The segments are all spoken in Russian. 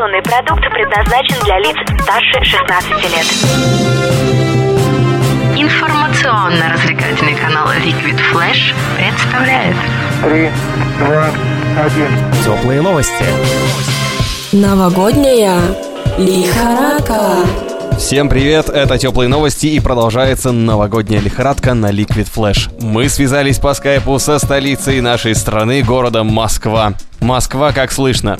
Информационный продукт предназначен для лиц старше 16 лет. Информационно-развлекательный канал Liquid Flash представляет Три, два, один. Теплые новости. Новогодняя лихорадка. Всем привет, это Теплые новости и продолжается новогодняя лихорадка на Liquid Flash. Мы связались по скайпу со столицей нашей страны, городом Москва. Москва, как слышно?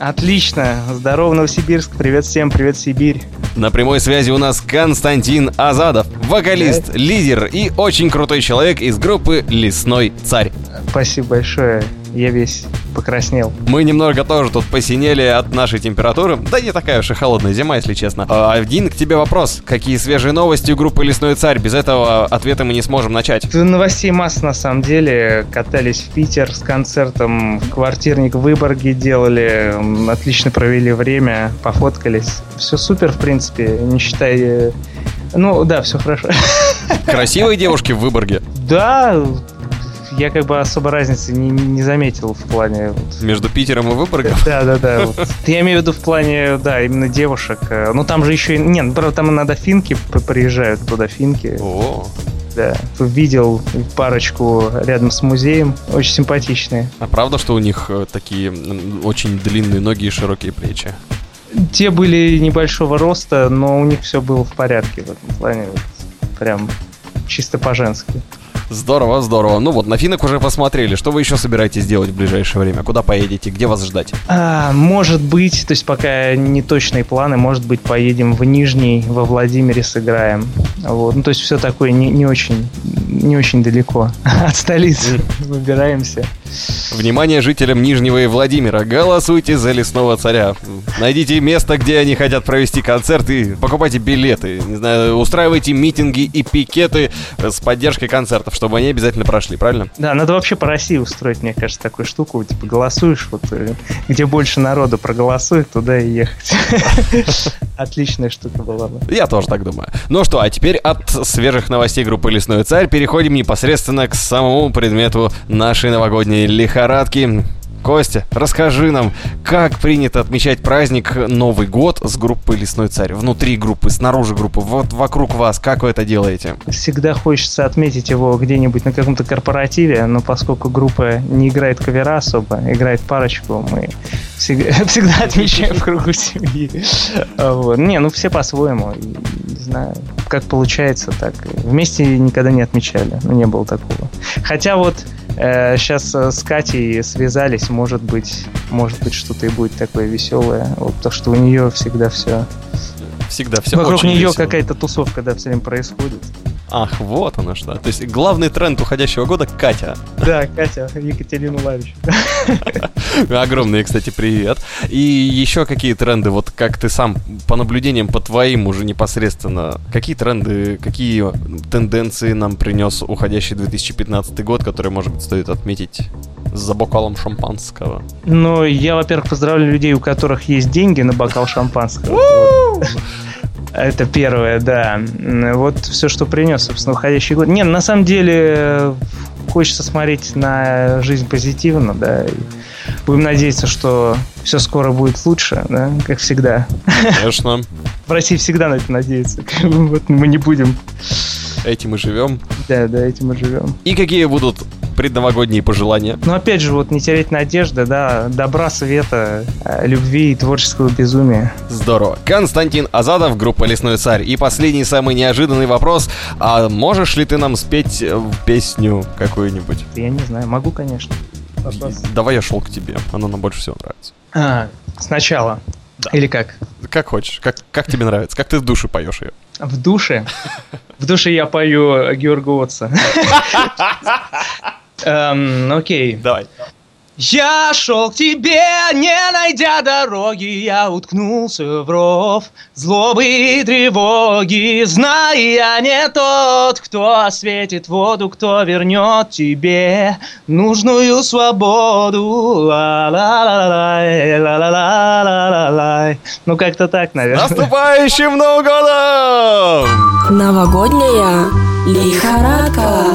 Отлично. Здорово, Новосибирск. Привет всем, привет, Сибирь. На прямой связи у нас Константин Азадов, вокалист, лидер и очень крутой человек из группы «Лесной царь». Спасибо большое. Я весь покраснел. Мы немного тоже тут посинели от нашей температуры. Да не такая уж и холодная зима, если честно. А, Один к тебе вопрос. Какие свежие новости у группы «Лесной царь»? Без этого ответа мы не сможем начать. Тут Новостей масса на самом деле. Катались в Питер с концертом, квартирник в Выборге делали. Отлично провели время, пофоткались. Все супер, в принципе, не считая... Ну, да, все хорошо. Красивые девушки в Выборге. Да, я как бы особо разницы не, не заметил в плане вот, Между Питером и Выборгом. Да, да, да. вот. Я имею в виду в плане, да, именно девушек. Э, Ну там же еще. Нет, ну, правда, там иногда финки приезжают туда, финки. О, Да. Видел парочку рядом с музеем. Очень симпатичные. а правда, что у них э, такие очень длинные ноги и широкие плечи? Те были небольшого роста, но у них все было в порядке в этом плане. вот. Прям чисто по-женски. Здорово, здорово. Ну вот, на финок уже посмотрели. Что вы еще собираетесь делать в ближайшее время? Куда поедете? Где вас ждать? А, может быть, то есть пока не точные планы, может быть, поедем в Нижний, во Владимире сыграем. Вот. Ну, то есть все такое не, не очень не очень далеко от столицы выбираемся. Внимание жителям Нижнего и Владимира. Голосуйте за лесного царя. Найдите место, где они хотят провести концерт и покупайте билеты. Не знаю, устраивайте митинги и пикеты с поддержкой концертов, чтобы они обязательно прошли, правильно? Да, надо вообще по России устроить, мне кажется, такую штуку. Типа голосуешь, вот э, где больше народу проголосует, туда и ехать. Отличная штука была бы. Я тоже так думаю. Ну что, а теперь от свежих новостей группы «Лесной царь» переходим непосредственно к самому предмету нашей новогодней лихорадки. Костя, расскажи нам, как принято отмечать праздник Новый год с группой «Лесной царь»? Внутри группы, снаружи группы, вот вокруг вас, как вы это делаете? Всегда хочется отметить его где-нибудь на каком-то корпоративе, но поскольку группа не играет кавера особо, играет парочку, мы всег- всегда отмечаем в кругу семьи. А. Не, ну все по-своему. Не знаю, как получается, так. Вместе никогда не отмечали, ну не было такого. Хотя вот сейчас с Катей связались, может быть, может быть что-то и будет такое веселое, вот, потому что у нее всегда все. Всегда все Вокруг нее весело. какая-то тусовка, да, все время происходит. Ах, вот оно что. То есть главный тренд уходящего года — Катя. Да, Катя, Екатерина Лавич. Огромный, кстати, привет. И еще какие тренды, вот как ты сам по наблюдениям по твоим уже непосредственно, какие тренды, какие тенденции нам принес уходящий 2015 год, который, может быть, стоит отметить за бокалом шампанского? Ну, я, во-первых, поздравляю людей, у которых есть деньги на бокал шампанского. Это первое, да. Вот все, что принес, собственно, уходящий год. Не, на самом деле, э, хочется смотреть на жизнь позитивно, да. и Будем надеяться, что все скоро будет лучше, да, как всегда. Конечно, В России всегда на это бы Вот мы не будем. этим мы живем. Да, да, этим мы живем. И какие будут предновогодние пожелания? Но опять же, вот не терять надежды, да, добра, света, э, любви и творческого безумия. Здорово. Константин Азадов, группа «Лесной царь». И последний, самый неожиданный вопрос. А можешь ли ты нам спеть э, песню какую-нибудь? Я не знаю, могу, конечно. Давай я шел к тебе, она нам больше всего нравится. А, сначала. Или как? Как хочешь, как, как тебе нравится, как ты в душе поешь ее. В душе? В душе я пою Георга Отца. Эм, Окей. Давай. Я шел к тебе, не найдя дороги, я уткнулся в ров злобы и тревоги, зная я не тот, кто осветит воду, кто вернет тебе нужную свободу. Ла-ла-ла-лай. Ну как-то так, наверное. Наступающим Новым годом! Новогодняя лихорадка.